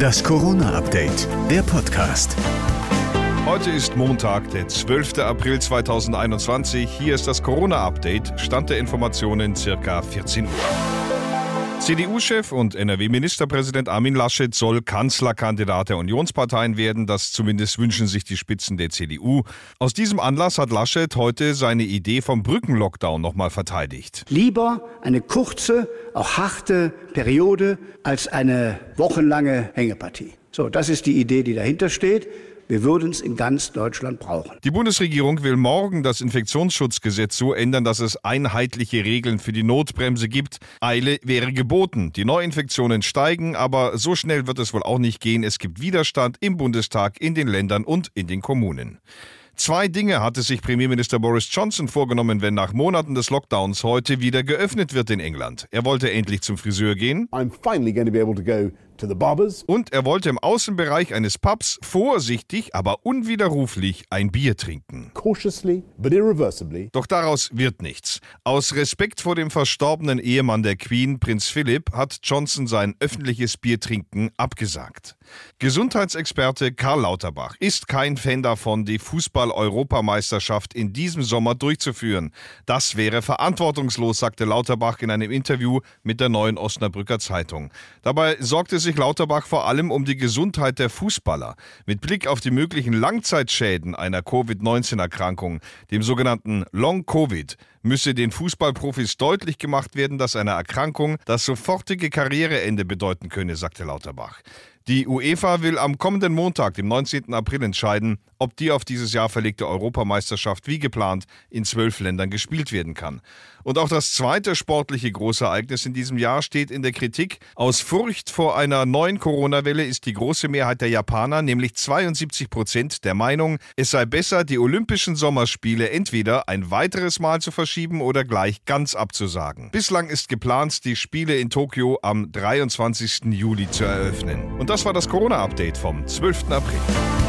Das Corona-Update, der Podcast. Heute ist Montag, der 12. April 2021. Hier ist das Corona-Update. Stand der Informationen circa 14 Uhr. CDU-Chef und NRW-Ministerpräsident Armin Laschet soll Kanzlerkandidat der Unionsparteien werden. Das zumindest wünschen sich die Spitzen der CDU. Aus diesem Anlass hat Laschet heute seine Idee vom Brückenlockdown nochmal verteidigt. Lieber eine kurze, auch harte Periode als eine wochenlange Hängepartie. So, das ist die Idee, die dahinter steht. Wir würden es in ganz Deutschland brauchen. Die Bundesregierung will morgen das Infektionsschutzgesetz so ändern, dass es einheitliche Regeln für die Notbremse gibt. Eile wäre geboten. Die Neuinfektionen steigen, aber so schnell wird es wohl auch nicht gehen. Es gibt Widerstand im Bundestag, in den Ländern und in den Kommunen. Zwei Dinge hatte sich Premierminister Boris Johnson vorgenommen, wenn nach Monaten des Lockdowns heute wieder geöffnet wird in England. Er wollte endlich zum Friseur gehen. I'm finally going to be able to go. Und er wollte im Außenbereich eines Pubs vorsichtig, aber unwiderruflich ein Bier trinken. Doch daraus wird nichts. Aus Respekt vor dem verstorbenen Ehemann der Queen, Prinz Philipp, hat Johnson sein öffentliches Biertrinken abgesagt. Gesundheitsexperte Karl Lauterbach ist kein Fan davon, die Fußball-Europameisterschaft in diesem Sommer durchzuführen. Das wäre verantwortungslos, sagte Lauterbach in einem Interview mit der neuen Osnabrücker Zeitung. Dabei sorgte sich Lauterbach vor allem um die Gesundheit der Fußballer. Mit Blick auf die möglichen Langzeitschäden einer Covid-19-Erkrankung, dem sogenannten Long-Covid, müsse den Fußballprofis deutlich gemacht werden, dass eine Erkrankung das sofortige Karriereende bedeuten könne, sagte Lauterbach. Die UEFA will am kommenden Montag, dem 19. April, entscheiden, ob die auf dieses Jahr verlegte Europameisterschaft wie geplant in zwölf Ländern gespielt werden kann. Und auch das zweite sportliche Großereignis in diesem Jahr steht in der Kritik. Aus Furcht vor einer neuen Corona-Welle ist die große Mehrheit der Japaner, nämlich 72 Prozent, der Meinung, es sei besser, die Olympischen Sommerspiele entweder ein weiteres Mal zu verschieben oder gleich ganz abzusagen. Bislang ist geplant, die Spiele in Tokio am 23. Juli zu eröffnen. Und das war das Corona-Update vom 12. April.